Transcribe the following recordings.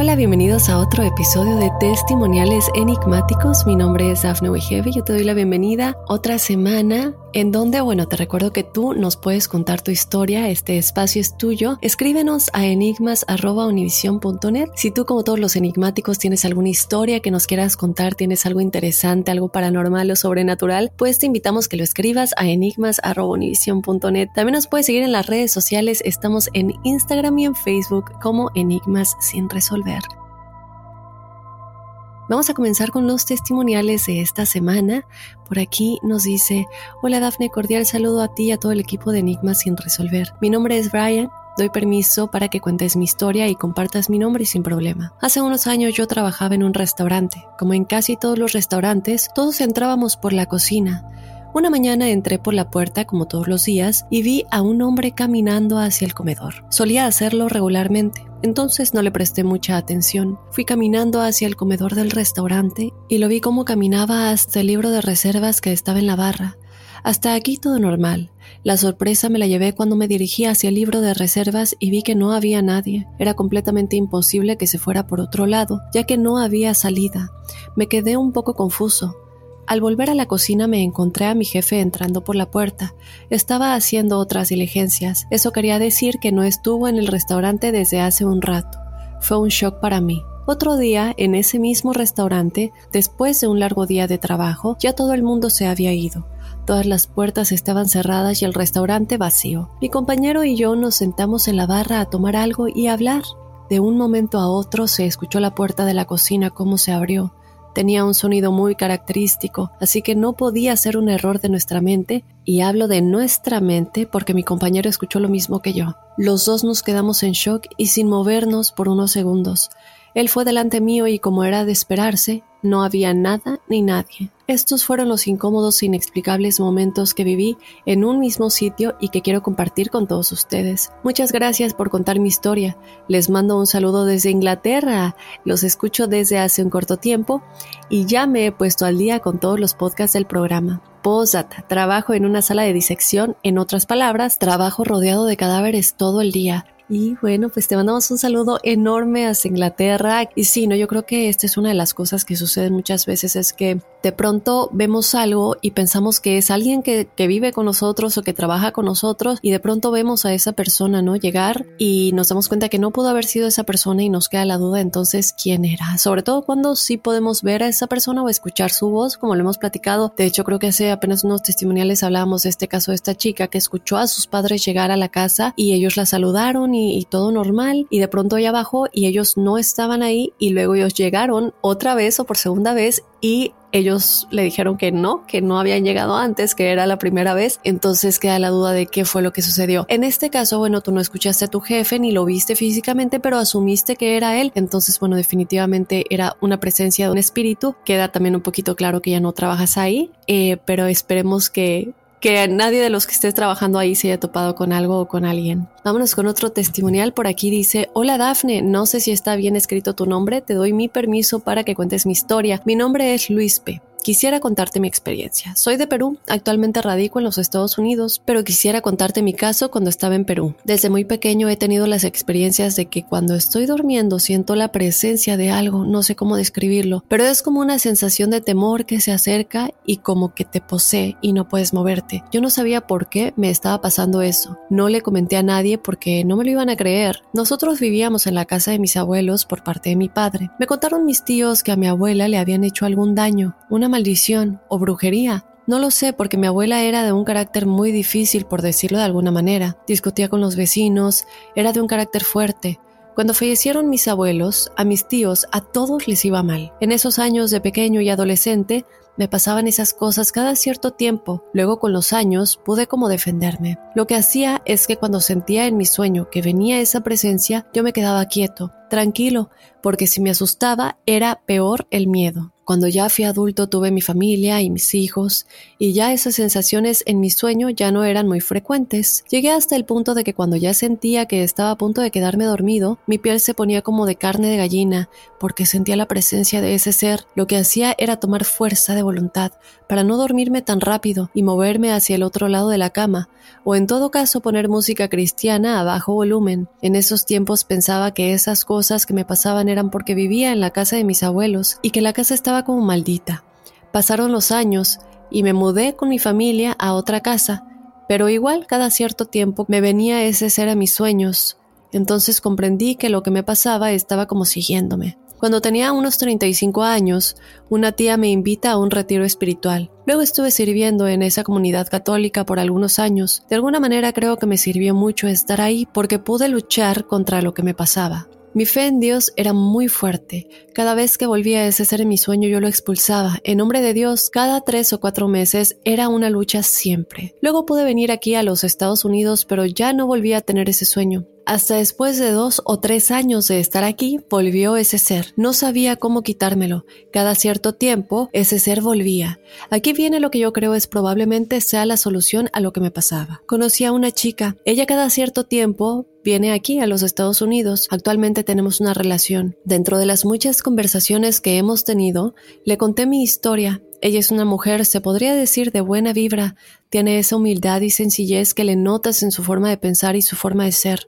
hola, bienvenidos a otro episodio de Testimoniales Enigmáticos. Mi nombre es Dafne Wegebe. Yo te doy la bienvenida otra semana en donde, bueno, te recuerdo que tú nos puedes contar tu historia. Este espacio es tuyo. Escríbenos a enigmas.univision.net. Si tú, como todos los enigmáticos, tienes alguna historia que nos quieras contar, tienes algo interesante, algo paranormal o sobrenatural, pues te invitamos que lo escribas a enigmas.univision.net. También nos puedes seguir en las redes sociales. Estamos en Instagram y en Facebook como Enigmas sin resolver. Vamos a comenzar con los testimoniales de esta semana. Por aquí nos dice, hola Dafne, cordial saludo a ti y a todo el equipo de Enigmas sin resolver. Mi nombre es Brian. Doy permiso para que cuentes mi historia y compartas mi nombre sin problema. Hace unos años yo trabajaba en un restaurante. Como en casi todos los restaurantes, todos entrábamos por la cocina. Una mañana entré por la puerta como todos los días y vi a un hombre caminando hacia el comedor. Solía hacerlo regularmente, entonces no le presté mucha atención. Fui caminando hacia el comedor del restaurante y lo vi como caminaba hasta el libro de reservas que estaba en la barra. Hasta aquí todo normal. La sorpresa me la llevé cuando me dirigí hacia el libro de reservas y vi que no había nadie. Era completamente imposible que se fuera por otro lado, ya que no había salida. Me quedé un poco confuso. Al volver a la cocina me encontré a mi jefe entrando por la puerta. Estaba haciendo otras diligencias. Eso quería decir que no estuvo en el restaurante desde hace un rato. Fue un shock para mí. Otro día, en ese mismo restaurante, después de un largo día de trabajo, ya todo el mundo se había ido. Todas las puertas estaban cerradas y el restaurante vacío. Mi compañero y yo nos sentamos en la barra a tomar algo y hablar. De un momento a otro se escuchó la puerta de la cocina cómo se abrió. Tenía un sonido muy característico, así que no podía ser un error de nuestra mente, y hablo de nuestra mente porque mi compañero escuchó lo mismo que yo. Los dos nos quedamos en shock y sin movernos por unos segundos. Él fue delante mío y como era de esperarse, no había nada ni nadie. Estos fueron los incómodos e inexplicables momentos que viví en un mismo sitio y que quiero compartir con todos ustedes. Muchas gracias por contar mi historia. Les mando un saludo desde Inglaterra. Los escucho desde hace un corto tiempo y ya me he puesto al día con todos los podcasts del programa. Postdata. Trabajo en una sala de disección. En otras palabras, trabajo rodeado de cadáveres todo el día. Y bueno, pues te mandamos un saludo enorme hacia Inglaterra. Y sí, no, yo creo que esta es una de las cosas que suceden muchas veces, es que de pronto vemos algo y pensamos que es alguien que, que, vive con nosotros o que trabaja con nosotros y de pronto vemos a esa persona, ¿no? Llegar y nos damos cuenta que no pudo haber sido esa persona y nos queda la duda entonces quién era. Sobre todo cuando sí podemos ver a esa persona o escuchar su voz, como lo hemos platicado. De hecho, creo que hace apenas unos testimoniales hablábamos de este caso de esta chica que escuchó a sus padres llegar a la casa y ellos la saludaron y y, todo normal y de pronto ella bajó y ellos no estaban ahí y luego ellos llegaron otra vez o por segunda vez y ellos le dijeron que no, que no habían llegado antes, que era la primera vez, entonces queda la duda de qué fue lo que sucedió. En este caso, bueno, tú no escuchaste a tu jefe ni lo viste físicamente, pero asumiste que era él, entonces, bueno, definitivamente era una presencia de un espíritu. Queda también un poquito claro que ya no trabajas ahí, eh, pero esperemos que que nadie de los que estés trabajando ahí se haya topado con algo o con alguien. Vámonos con otro testimonial. Por aquí dice, hola Dafne, no sé si está bien escrito tu nombre, te doy mi permiso para que cuentes mi historia. Mi nombre es Luis P. Quisiera contarte mi experiencia. Soy de Perú, actualmente radico en los Estados Unidos, pero quisiera contarte mi caso cuando estaba en Perú. Desde muy pequeño he tenido las experiencias de que cuando estoy durmiendo siento la presencia de algo, no sé cómo describirlo, pero es como una sensación de temor que se acerca y como que te posee y no puedes moverte. Yo no sabía por qué me estaba pasando eso. No le comenté a nadie porque no me lo iban a creer. Nosotros vivíamos en la casa de mis abuelos por parte de mi padre. Me contaron mis tíos que a mi abuela le habían hecho algún daño, una maldición o brujería. No lo sé porque mi abuela era de un carácter muy difícil, por decirlo de alguna manera. Discutía con los vecinos, era de un carácter fuerte. Cuando fallecieron mis abuelos, a mis tíos, a todos les iba mal. En esos años de pequeño y adolescente, me pasaban esas cosas cada cierto tiempo. Luego con los años pude como defenderme. Lo que hacía es que cuando sentía en mi sueño que venía esa presencia, yo me quedaba quieto, tranquilo, porque si me asustaba era peor el miedo. Cuando ya fui adulto tuve mi familia y mis hijos, y ya esas sensaciones en mi sueño ya no eran muy frecuentes. Llegué hasta el punto de que cuando ya sentía que estaba a punto de quedarme dormido, mi piel se ponía como de carne de gallina, porque sentía la presencia de ese ser. Lo que hacía era tomar fuerza de voluntad para no dormirme tan rápido y moverme hacia el otro lado de la cama, o en todo caso poner música cristiana a bajo volumen. En esos tiempos pensaba que esas cosas que me pasaban eran porque vivía en la casa de mis abuelos y que la casa estaba como maldita. Pasaron los años y me mudé con mi familia a otra casa, pero igual cada cierto tiempo me venía ese ser a mis sueños. Entonces comprendí que lo que me pasaba estaba como siguiéndome. Cuando tenía unos 35 años, una tía me invita a un retiro espiritual. Luego estuve sirviendo en esa comunidad católica por algunos años. De alguna manera creo que me sirvió mucho estar ahí porque pude luchar contra lo que me pasaba. Mi fe en Dios era muy fuerte. Cada vez que volvía ese ser en mi sueño yo lo expulsaba. En nombre de Dios, cada tres o cuatro meses era una lucha siempre. Luego pude venir aquí a los Estados Unidos, pero ya no volví a tener ese sueño. Hasta después de dos o tres años de estar aquí, volvió ese ser. No sabía cómo quitármelo. Cada cierto tiempo, ese ser volvía. Aquí viene lo que yo creo es probablemente sea la solución a lo que me pasaba. Conocí a una chica. Ella cada cierto tiempo viene aquí a los Estados Unidos. Actualmente tenemos una relación. Dentro de las muchas conversaciones que hemos tenido, le conté mi historia. Ella es una mujer, se podría decir, de buena vibra. Tiene esa humildad y sencillez que le notas en su forma de pensar y su forma de ser.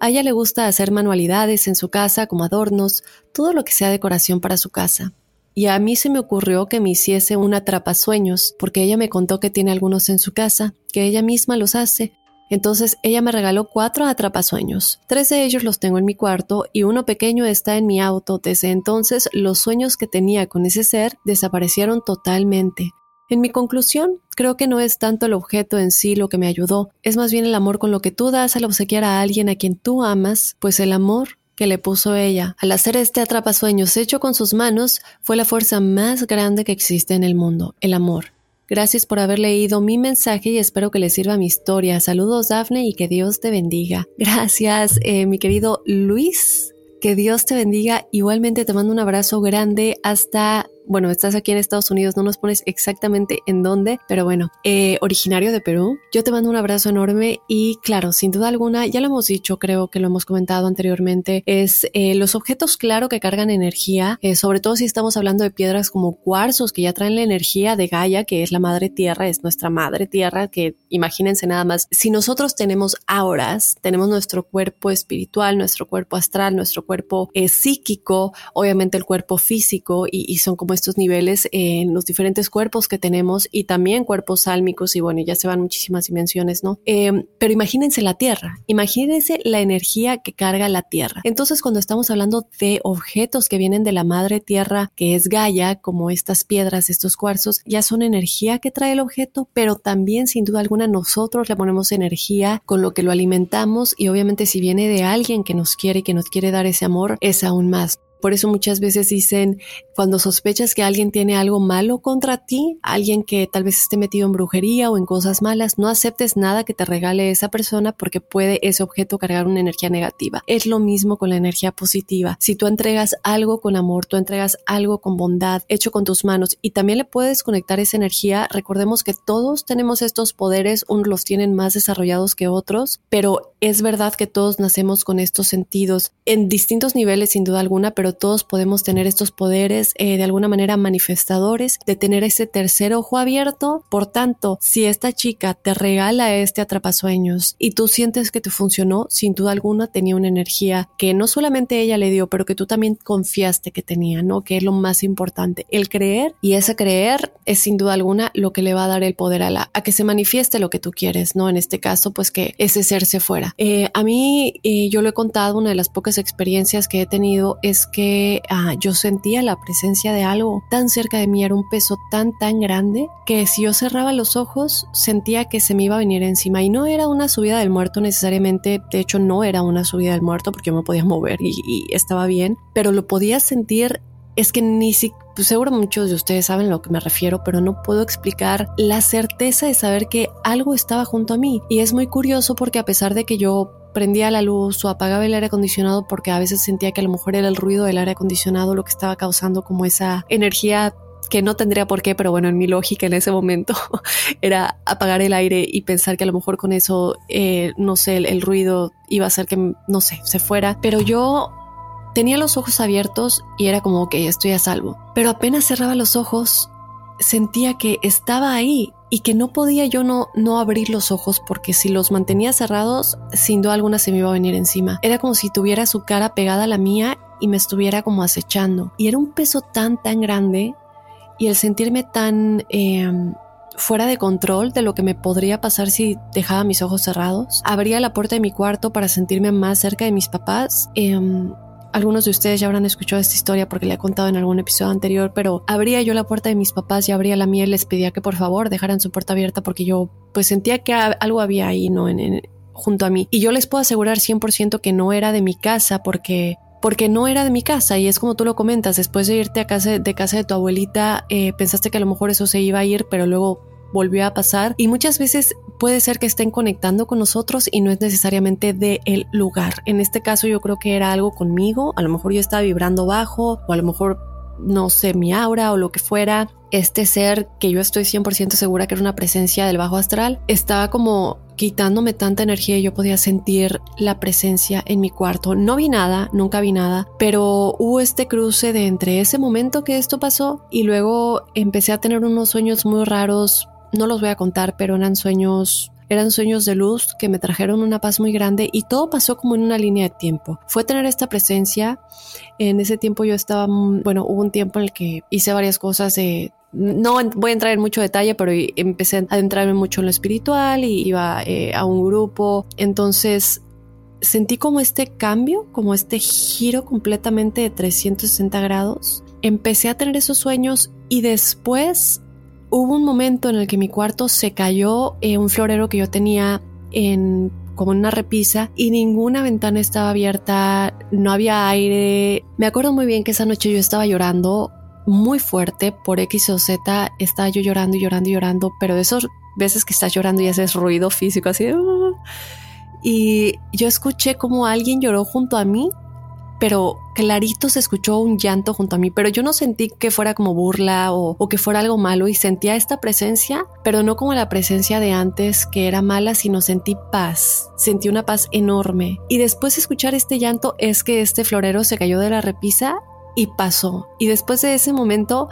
A ella le gusta hacer manualidades en su casa como adornos, todo lo que sea decoración para su casa. Y a mí se me ocurrió que me hiciese un atrapasueños, porque ella me contó que tiene algunos en su casa, que ella misma los hace. Entonces ella me regaló cuatro atrapasueños. Tres de ellos los tengo en mi cuarto y uno pequeño está en mi auto. Desde entonces los sueños que tenía con ese ser desaparecieron totalmente. En mi conclusión, creo que no es tanto el objeto en sí lo que me ayudó, es más bien el amor con lo que tú das al obsequiar a alguien a quien tú amas, pues el amor que le puso ella al hacer este atrapasueños hecho con sus manos fue la fuerza más grande que existe en el mundo, el amor. Gracias por haber leído mi mensaje y espero que le sirva mi historia. Saludos Dafne y que Dios te bendiga. Gracias, eh, mi querido Luis. Que Dios te bendiga. Igualmente te mando un abrazo grande hasta bueno, estás aquí en Estados Unidos, no nos pones exactamente en dónde, pero bueno, eh, originario de Perú. Yo te mando un abrazo enorme y claro, sin duda alguna, ya lo hemos dicho, creo que lo hemos comentado anteriormente, es eh, los objetos, claro, que cargan energía, eh, sobre todo si estamos hablando de piedras como cuarzos, que ya traen la energía de Gaia, que es la madre tierra, es nuestra madre tierra, que imagínense nada más, si nosotros tenemos auras, tenemos nuestro cuerpo espiritual, nuestro cuerpo astral, nuestro cuerpo psíquico, obviamente el cuerpo físico, y, y son como estos niveles en los diferentes cuerpos que tenemos y también cuerpos sálmicos y bueno, ya se van muchísimas dimensiones, ¿no? Eh, pero imagínense la Tierra, imagínense la energía que carga la Tierra. Entonces, cuando estamos hablando de objetos que vienen de la madre Tierra, que es Gaia, como estas piedras, estos cuarzos, ya son energía que trae el objeto, pero también sin duda alguna nosotros le ponemos energía con lo que lo alimentamos y obviamente si viene de alguien que nos quiere y que nos quiere dar ese amor, es aún más. Por eso muchas veces dicen, cuando sospechas que alguien tiene algo malo contra ti, alguien que tal vez esté metido en brujería o en cosas malas, no aceptes nada que te regale esa persona porque puede ese objeto cargar una energía negativa. Es lo mismo con la energía positiva. Si tú entregas algo con amor, tú entregas algo con bondad, hecho con tus manos y también le puedes conectar esa energía, recordemos que todos tenemos estos poderes, unos los tienen más desarrollados que otros, pero es verdad que todos nacemos con estos sentidos en distintos niveles sin duda alguna, pero todos podemos tener estos poderes eh, de alguna manera manifestadores de tener ese tercer ojo abierto. Por tanto, si esta chica te regala este atrapasueños y tú sientes que te funcionó, sin duda alguna tenía una energía que no solamente ella le dio, pero que tú también confiaste que tenía, ¿no? Que es lo más importante, el creer y ese creer es sin duda alguna lo que le va a dar el poder a la a que se manifieste lo que tú quieres, ¿no? En este caso, pues que ese ser se fuera. Eh, a mí, eh, yo lo he contado, una de las pocas experiencias que he tenido es que Ah, yo sentía la presencia de algo tan cerca de mí, era un peso tan, tan grande, que si yo cerraba los ojos sentía que se me iba a venir encima. Y no era una subida del muerto necesariamente, de hecho no era una subida del muerto porque yo me podía mover y, estaba bien, pero lo podía sentir es que ni siquiera, pues seguro muchos de ustedes saben a lo que me refiero, pero no puedo explicar la certeza de saber que algo estaba junto a mí. Y es muy curioso porque a pesar de que yo prendía la luz o apagaba el aire acondicionado porque a veces sentía que a lo mejor era el ruido del aire acondicionado lo que estaba causando como esa energía que no tendría por qué, pero bueno, en mi lógica en ese momento era apagar el aire y pensar que a lo mejor con eso, eh, no sé, el, el ruido iba a hacer que, no sé, se fuera. Pero yo tenía los ojos abiertos y era como, ok, estoy a salvo. Pero apenas cerraba los ojos, sentía que estaba ahí y que no podía yo no, no abrir los ojos porque si los mantenía cerrados, sin duda alguna se me iba a venir encima. Era como si tuviera su cara pegada a la mía y me estuviera como acechando. Y era un peso tan, tan grande y el sentirme tan em, fuera de control de lo que me podría pasar si dejaba mis ojos cerrados. Abría la puerta de mi cuarto para sentirme más cerca de mis papás. Em, algunos de ustedes ya habrán escuchado esta historia porque le he contado en algún episodio anterior, pero abría yo la puerta de mis papás y abría la mía y les pedía que por favor dejaran su puerta abierta porque yo pues sentía que algo había ahí, ¿no? En, junto a mí. Y yo les puedo asegurar 100% que no era de mi casa porque porque no era de mi casa y es como tú lo comentas, después de irte a casa de casa de tu abuelita, eh, pensaste que a lo mejor eso se iba a ir, pero luego volvió a pasar y muchas veces puede ser que estén conectando con nosotros y no es necesariamente de el lugar. En este caso yo creo que era algo conmigo, a lo mejor yo estaba vibrando bajo o a lo mejor no sé, mi aura o lo que fuera, este ser que yo estoy 100% segura que era una presencia del bajo astral, estaba como quitándome tanta energía y yo podía sentir la presencia en mi cuarto. No vi nada, nunca vi nada, pero hubo este cruce de entre ese momento que esto pasó y luego empecé a tener unos sueños muy raros, no los voy a contar, pero eran sueños eran sueños de luz que me trajeron una paz muy grande y todo pasó como en una línea de tiempo. Fue tener esta presencia. En ese tiempo yo estaba, bueno, hubo un tiempo en el que hice varias cosas de no voy a entrar en mucho detalle, pero empecé a adentrarme mucho en lo espiritual y iba eh, a un grupo. Entonces sentí como este cambio, como este giro completamente de 360 grados. Empecé a tener esos sueños y después hubo un momento en el que mi cuarto se cayó en un florero que yo tenía en como una repisa y ninguna ventana estaba abierta, no había aire. Me acuerdo muy bien que esa noche yo estaba llorando muy fuerte por X o Z, estaba yo llorando y llorando y llorando, pero de esas veces que estás llorando y haces ruido físico así. Y yo escuché como alguien lloró junto a mí pero clarito se escuchó un llanto junto a mí, pero yo no sentí que fuera como burla o, que fuera algo malo y sentía esta presencia, pero no como la presencia de antes que era mala, sino sentí paz, sentí una paz enorme. Y después de escuchar este llanto es que este florero se cayó de la repisa y pasó. Y después de ese momento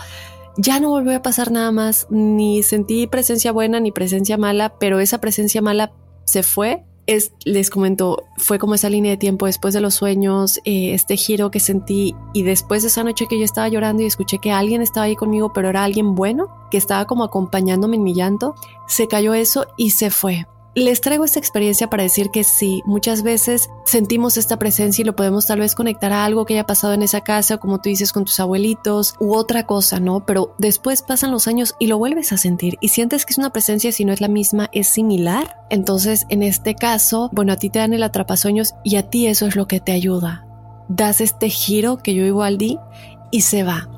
ya no volvió a pasar nada más, ni sentí presencia buena ni presencia mala, pero esa presencia mala se fue es, les comento, fue como esa línea de tiempo después de los sueños, eh, este giro que sentí y después de esa noche que yo estaba llorando y escuché que alguien estaba ahí conmigo, pero era alguien bueno, que estaba como acompañándome en mi llanto, se cayó eso y se fue. Les traigo esta experiencia para decir que sí, muchas veces sentimos esta presencia y lo podemos tal vez conectar a algo que haya pasado en esa casa, como tú dices con tus abuelitos, u otra cosa, ¿no? Pero después pasan los años y lo vuelves a sentir y sientes que es una presencia, si no es la misma, es similar. Entonces, en este caso, bueno, a ti te dan el atrapasueños y a ti eso es lo que te ayuda. Das este giro que yo igual di y se va.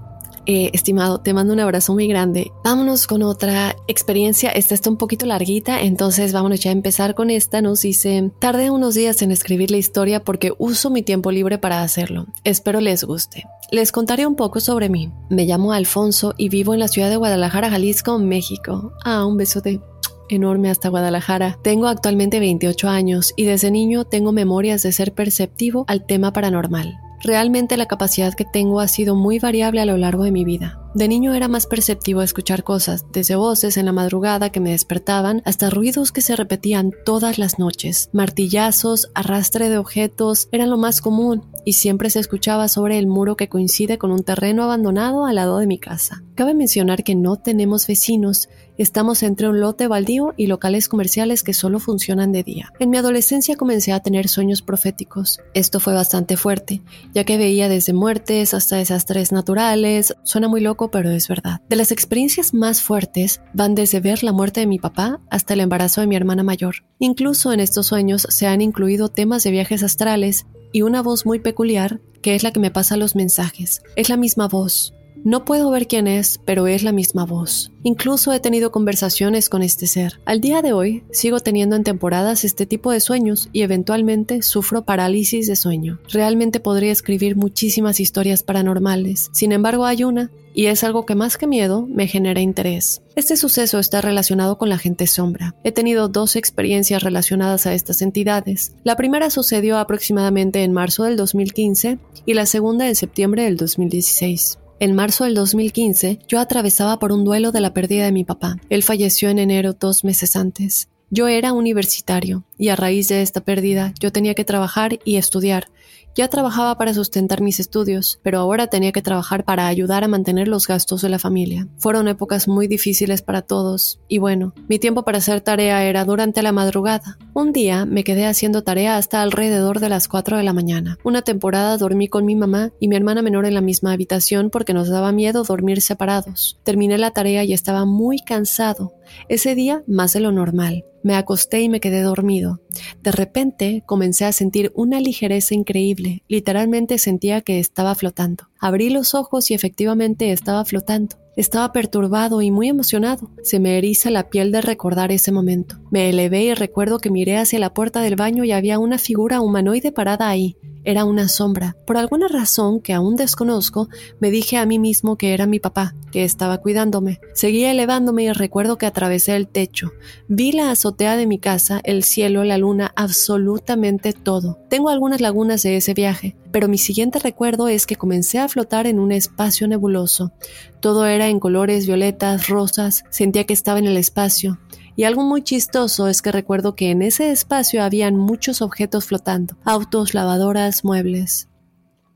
Eh, estimado, te mando un abrazo muy grande. Vámonos con otra experiencia. Esta está un poquito larguita, entonces vámonos ya a empezar con esta. Nos dice, tardé unos días en escribir la historia porque uso mi tiempo libre para hacerlo. Espero les guste. Les contaré un poco sobre mí. Me llamo Alfonso y vivo en la ciudad de Guadalajara, Jalisco, México. Ah, un besote enorme hasta Guadalajara. Tengo actualmente 28 años y desde niño tengo memorias de ser perceptivo al tema paranormal. Realmente la capacidad que tengo ha sido muy variable a lo largo de mi vida. De niño era más perceptivo a escuchar cosas, desde voces en la madrugada que me despertaban hasta ruidos que se repetían todas las noches. Martillazos, arrastre de objetos eran lo más común y siempre se escuchaba sobre el muro que coincide con un terreno abandonado al lado de mi casa. Cabe mencionar que no tenemos vecinos Estamos entre un lote baldío y locales comerciales que solo funcionan de día. En mi adolescencia comencé a tener sueños proféticos. Esto fue bastante fuerte, ya que veía desde muertes hasta desastres naturales. Suena muy loco, pero es verdad. De las experiencias más fuertes van desde ver la muerte de mi papá hasta el embarazo de mi hermana mayor. Incluso en estos sueños se han incluido temas de viajes astrales y una voz muy peculiar que es la que me pasa los mensajes. Es la misma voz, no puedo ver quién es, pero es la misma voz. Incluso he tenido conversaciones con este ser. Al día de hoy, sigo teniendo en temporadas este tipo de sueños y eventualmente sufro parálisis de sueño. Realmente podría escribir muchísimas historias paranormales. Sin embargo, hay una y es algo que más que miedo me genera interés. Este suceso está relacionado con la gente sombra. He tenido dos experiencias relacionadas a estas entidades. La primera sucedió aproximadamente en marzo del 2015 y la segunda en septiembre del 2016. En marzo del 2015, yo atravesaba por un duelo de la pérdida de mi papá. Él falleció en enero dos meses antes. Yo era universitario y a raíz de esta pérdida yo tenía que trabajar y estudiar, ya trabajaba para sustentar mis estudios, pero ahora tenía que trabajar para ayudar a mantener los gastos de la familia. Fueron épocas muy difíciles para todos, y bueno, mi tiempo para hacer tarea era durante la madrugada. Un día me quedé haciendo tarea hasta alrededor de las 4 de la mañana. Una temporada dormí con mi mamá y mi hermana menor en la misma habitación porque nos daba miedo dormir separados. Terminé la tarea y estaba muy cansado. Ese día más de lo normal. Me acosté y me quedé dormido. De repente comencé a sentir una ligereza increíble. Literalmente sentía que estaba flotando. Abrí los ojos y efectivamente estaba flotando. Estaba perturbado y muy emocionado. Se me eriza la piel de recordar ese momento. Me elevé y recuerdo que miré hacia la puerta del baño y había una figura humanoide parada ahí. Era una sombra. Por alguna razón que aún desconozco, me dije a mí mismo que era mi papá, que estaba cuidándome. Seguí elevándome y recuerdo que atravesé el techo. Vi la azotea de mi casa, el cielo, la luna, absolutamente todo. Tengo algunas lagunas de ese viaje, pero mi siguiente recuerdo es que comencé a flotar en un espacio nebuloso. Todo era en colores violetas, rosas, sentía que estaba en el espacio. Y algo muy chistoso es que recuerdo que en ese espacio habían muchos objetos flotando, autos, lavadoras, muebles.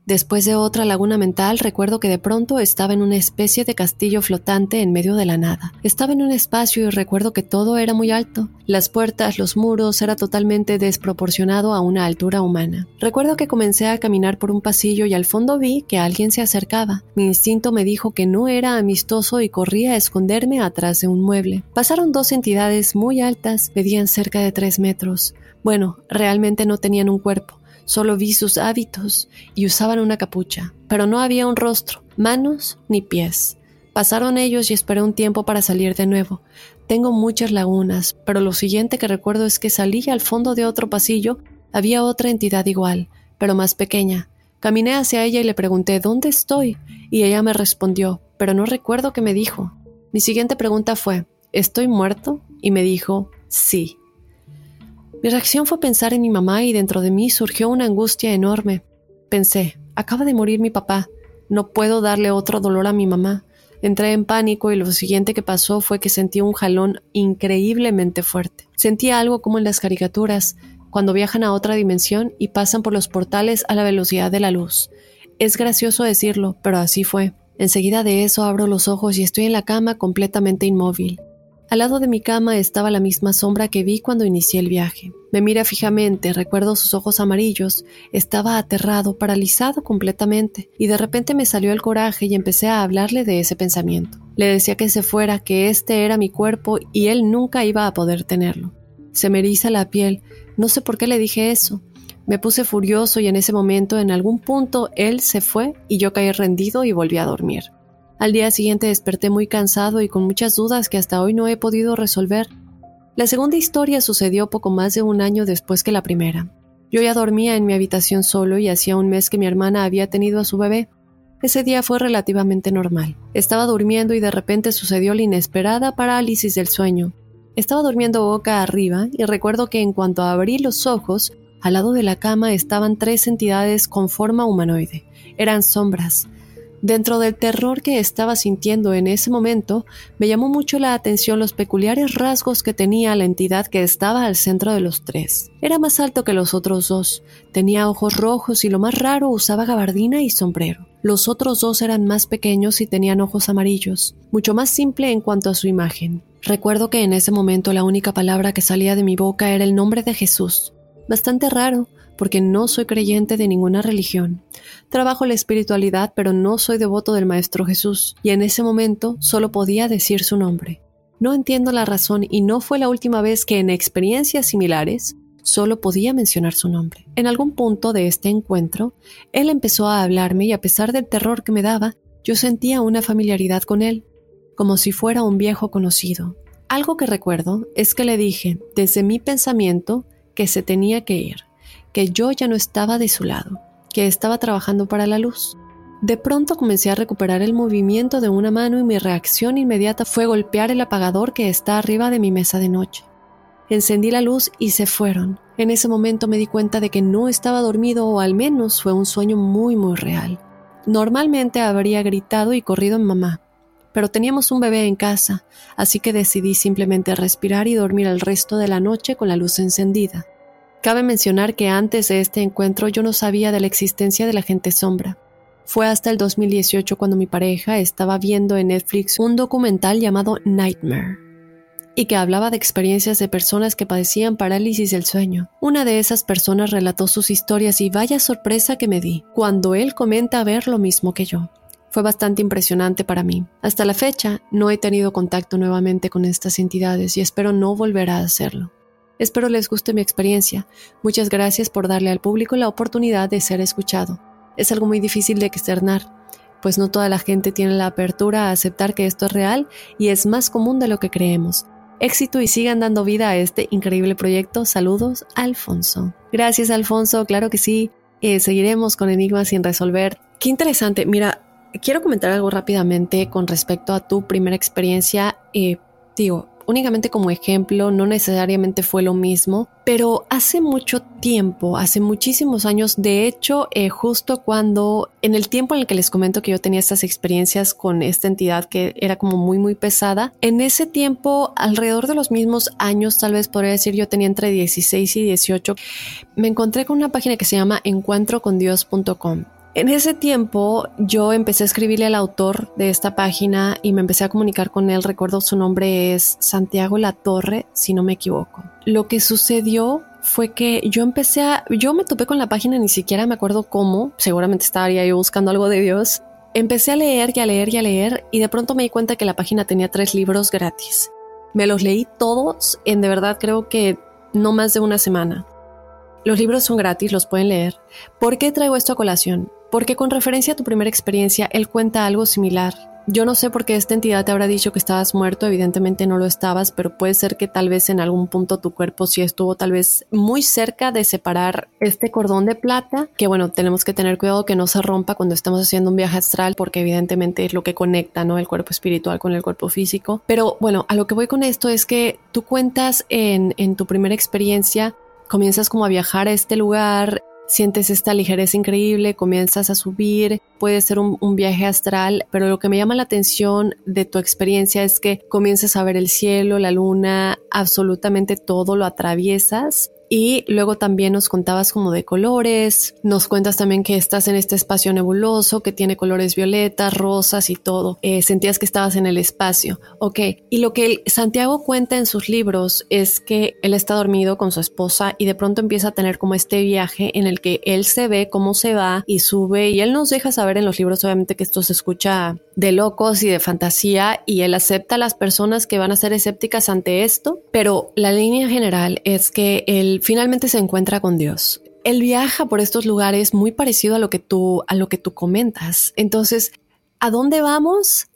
Después de otra laguna mental, recuerdo que de pronto estaba en una especie de castillo flotante en medio de la nada. Estaba en un espacio y recuerdo que todo era muy alto. Las puertas, los muros, era totalmente desproporcionado a una altura humana. Recuerdo que comencé a caminar por un pasillo y al fondo vi que alguien se acercaba. Mi instinto me dijo que no era amistoso y corrí a esconderme atrás de un mueble. Pasaron dos entidades muy altas, medían cerca de tres metros. Bueno, realmente no tenían un cuerpo Solo vi sus hábitos y usaban una capucha, pero no había un rostro, manos ni pies. Pasaron ellos y esperé un tiempo para salir de nuevo. Tengo muchas lagunas, pero lo siguiente que recuerdo es que salí al fondo de otro pasillo había otra entidad igual, pero más pequeña. Caminé hacia ella y le pregunté ¿dónde estoy? Y ella me respondió, pero no recuerdo qué me dijo. Mi siguiente pregunta fue ¿Estoy muerto? Y me dijo sí. Mi reacción fue pensar en mi mamá y dentro de mí surgió una angustia enorme. Pensé, acaba de morir mi papá, no puedo darle otro dolor a mi mamá. Entré en pánico y lo siguiente que pasó fue que sentí un jalón increíblemente fuerte. Sentí algo como en las caricaturas, cuando viajan a otra dimensión y pasan por los portales a la velocidad de la luz. Es gracioso decirlo, pero así fue. Enseguida de eso abro los ojos y estoy en la cama completamente inmóvil. Al lado de mi cama estaba la misma sombra que vi cuando inicié el viaje. Me mira fijamente, recuerdo sus ojos amarillos, estaba aterrado, paralizado completamente, y de repente me salió el coraje y empecé a hablarle de ese pensamiento. Le decía que se fuera, que este era mi cuerpo y él nunca iba a poder tenerlo. Se me eriza la piel, no sé por qué le dije eso. Me puse furioso y en ese momento, en algún punto, él se fue y yo caí rendido y volví a dormir. Al día siguiente desperté muy cansado y con muchas dudas que hasta hoy no he podido resolver. La segunda historia sucedió poco más de un año después que la primera. Yo ya dormía en mi habitación solo y hacía un mes que mi hermana había tenido a su bebé. Ese día fue relativamente normal. Estaba durmiendo y de repente sucedió la inesperada parálisis del sueño. Estaba durmiendo boca arriba y recuerdo que en cuanto abrí los ojos, al lado de la cama estaban tres entidades con forma humanoide. Eran sombras. Dentro del terror que estaba sintiendo en ese momento, me llamó mucho la atención los peculiares rasgos que tenía la entidad que estaba al centro de los tres. Era más alto que los otros dos, tenía ojos rojos y lo más raro usaba gabardina y sombrero. Los otros dos eran más pequeños y tenían ojos amarillos, mucho más simple en cuanto a su imagen. Recuerdo que en ese momento la única palabra que salía de mi boca era el nombre de Jesús. Bastante raro, porque no soy creyente de ninguna religión. Trabajo la espiritualidad, pero no soy devoto del Maestro Jesús, y en ese momento solo podía decir su nombre. No entiendo la razón y no fue la última vez que en experiencias similares solo podía mencionar su nombre. En algún punto de este encuentro, él empezó a hablarme y a pesar del terror que me daba, yo sentía una familiaridad con él, como si fuera un viejo conocido. Algo que recuerdo es que le dije, desde mi pensamiento, que se tenía que ir que yo ya no estaba de su lado, que estaba trabajando para la luz. De pronto comencé a recuperar el movimiento de una mano y mi reacción inmediata fue golpear el apagador que está arriba de mi mesa de noche. Encendí la luz y se fueron. En ese momento me di cuenta de que no estaba dormido o al menos fue un sueño muy muy real. Normalmente habría gritado y corrido en mamá, pero teníamos un bebé en casa, así que decidí simplemente respirar y dormir el resto de la noche con la luz encendida. Cabe mencionar que antes de este encuentro yo no sabía de la existencia de la gente sombra. Fue hasta el 2018 cuando mi pareja estaba viendo en Netflix un documental llamado Nightmare y que hablaba de experiencias de personas que padecían parálisis del sueño. Una de esas personas relató sus historias y vaya sorpresa que me di cuando él comenta ver lo mismo que yo. Fue bastante impresionante para mí. Hasta la fecha no he tenido contacto nuevamente con estas entidades y espero no volver a hacerlo. Espero les guste mi experiencia. Muchas gracias por darle al público la oportunidad de ser escuchado. Es algo muy difícil de externar, pues no toda la gente tiene la apertura a aceptar que esto es real y es más común de lo que creemos. Éxito y sigan dando vida a este increíble proyecto. Saludos, Alfonso. Gracias, Alfonso. Claro que sí. Eh, seguiremos con enigmas sin resolver. Qué interesante. Mira, quiero comentar algo rápidamente con respecto a tu primera experiencia. Eh, digo, únicamente como ejemplo, no necesariamente fue lo mismo, pero hace mucho tiempo, hace muchísimos años, de hecho, eh, justo cuando, en el tiempo en el que les comento que yo tenía estas experiencias con esta entidad que era como muy, muy pesada, en ese tiempo, alrededor de los mismos años, tal vez podría decir, yo tenía entre 16 y 18, me encontré con una página que se llama encuentrocondios.com en ese tiempo yo empecé a escribirle al autor de esta página y me empecé a comunicar con él. Recuerdo su nombre es Santiago La Torre, si no me equivoco. Lo que sucedió fue que yo empecé a... Yo me topé con la página, ni siquiera me acuerdo cómo, seguramente estaría yo buscando algo de Dios. Empecé a leer y a leer y a leer y de pronto me di cuenta que la página tenía tres libros gratis. Me los leí todos en de verdad creo que no más de una semana. Los libros son gratis, los pueden leer. ¿Por qué traigo esto a colación? Porque con referencia a tu primera experiencia, él cuenta algo similar. Yo no sé por qué esta entidad te habrá dicho que estabas muerto, evidentemente no lo estabas, pero puede ser que tal vez en algún punto tu cuerpo sí estuvo tal vez muy cerca de separar este cordón de plata, que bueno, tenemos que tener cuidado que no se rompa cuando estamos haciendo un viaje astral, porque evidentemente es lo que conecta, ¿no? El cuerpo espiritual con el cuerpo físico. Pero bueno, a lo que voy con esto es que tú cuentas en, en tu primera experiencia comienzas como a viajar a este lugar, sientes esta ligereza increíble, comienzas a subir, puede ser un, viaje astral, pero lo que me llama la atención de tu experiencia es que comienzas a ver el cielo, la luna, absolutamente todo lo atraviesas Y luego también nos contabas como de colores, nos cuentas también que estás en este espacio nebuloso que tiene colores violetas, rosas y todo. Eh, sentías que estabas en el espacio. Ok, y lo que Santiago cuenta en sus libros es que él está dormido con su esposa y de pronto empieza a tener como este viaje en el que él se ve cómo se va y sube y él nos deja saber en los libros obviamente que esto se escucha de locos y de fantasía y él acepta a las personas que van a ser escépticas ante esto, pero la línea general es que él finalmente se encuentra con Dios. Él viaja por estos lugares muy parecido a lo que tú a lo que tú comentas. Entonces, ¿a dónde vamos?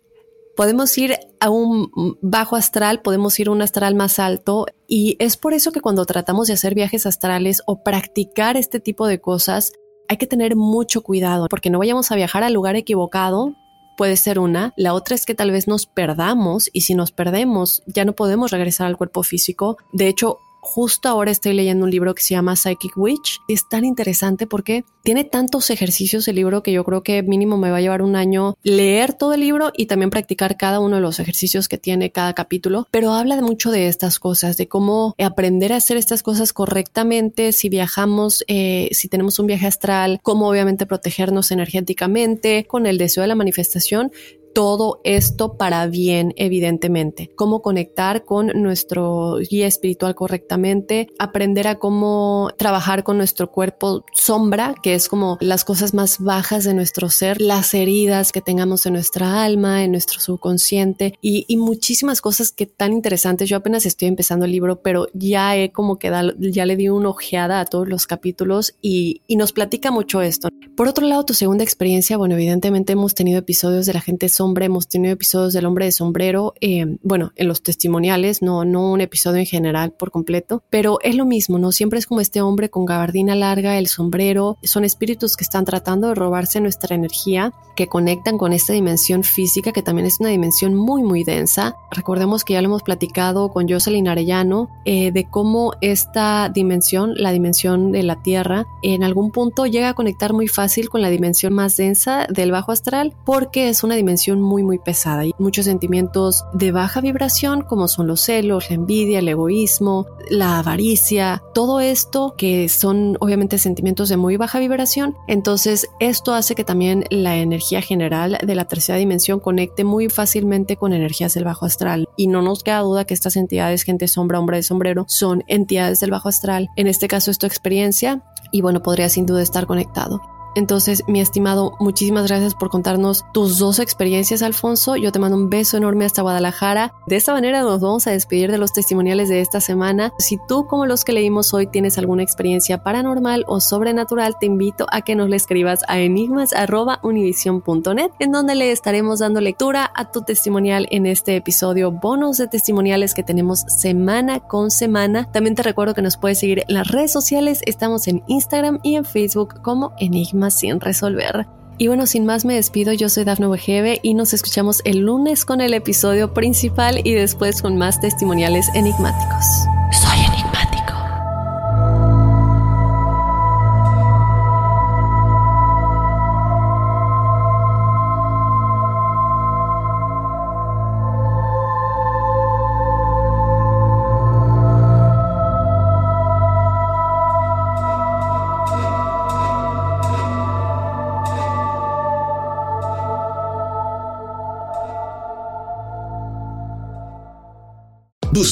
Podemos ir a un bajo astral, podemos ir a un astral más alto y es por eso que cuando tratamos de hacer viajes astrales o practicar este tipo de cosas, hay que tener mucho cuidado porque no vayamos a viajar al lugar equivocado. Puede ser una. La otra es que tal vez nos perdamos y si nos perdemos ya no podemos regresar al cuerpo físico. De hecho, Justo ahora estoy leyendo un libro que se llama Psychic Witch. Es tan interesante porque tiene tantos ejercicios el libro que yo creo que mínimo me va a llevar un año leer todo el libro y también practicar cada uno de los ejercicios que tiene cada capítulo. Pero habla de mucho de estas cosas, de cómo aprender a hacer estas cosas correctamente, si viajamos, eh, si tenemos un viaje astral, cómo obviamente protegernos energéticamente con el deseo de la manifestación, todo esto para bien, evidentemente. Cómo conectar con nuestro guía espiritual correctamente, aprender a cómo trabajar con nuestro cuerpo sombra, que es como las cosas más bajas de nuestro ser, las heridas que tengamos en nuestra alma, en nuestro subconsciente y, muchísimas cosas que tan interesantes. Yo apenas estoy empezando el libro, pero ya he como que ya le di una ojeada a todos los capítulos y, y nos platica mucho esto. Por otro lado, tu segunda experiencia, bueno, evidentemente hemos tenido episodios de la gente sombra, hemos tenido episodios del hombre de sombrero, eh, bueno, en los testimoniales, no, no un episodio en general por completo, pero es lo mismo, ¿no? Siempre es como este hombre con gabardina larga, el sombrero, son espíritus que están tratando de robarse nuestra energía, que conectan con esta dimensión física, que también es una dimensión muy, muy densa. Recordemos que ya lo hemos platicado con Jocelyn Arellano, eh, de cómo esta dimensión, la dimensión de la Tierra, en algún punto llega a conectar muy fácil con la dimensión más densa del bajo astral porque es una dimensión muy muy pesada y muchos sentimientos de baja vibración como son los celos, la envidia, el egoísmo, la avaricia, todo esto que son obviamente sentimientos de muy baja vibración. Entonces esto hace que también la energía general de la tercera dimensión conecte muy fácilmente con energías del bajo astral y no nos queda duda que estas entidades, gente sombra, hombre de sombrero, son entidades del bajo astral. En este caso es tu experiencia y bueno, podría sin duda estar conectado. Entonces, mi estimado, muchísimas gracias por contarnos tus dos experiencias, Alfonso. Yo te mando un beso enorme hasta Guadalajara. De esta manera nos vamos a despedir de los testimoniales de esta semana. Si tú, como los que leímos hoy, tienes alguna experiencia paranormal o sobrenatural, te invito a que nos le escribas a enigmas.univision.net, en donde le estaremos dando lectura a tu testimonial en este episodio bonus de testimoniales que tenemos semana con semana. También te recuerdo que nos puedes seguir en las redes sociales. Estamos en Instagram y en Facebook como Sin resolver. Y bueno, sin más me despido, yo soy Dafne Wegebe y nos escuchamos el lunes con el episodio principal y después con más testimoniales enigmáticos.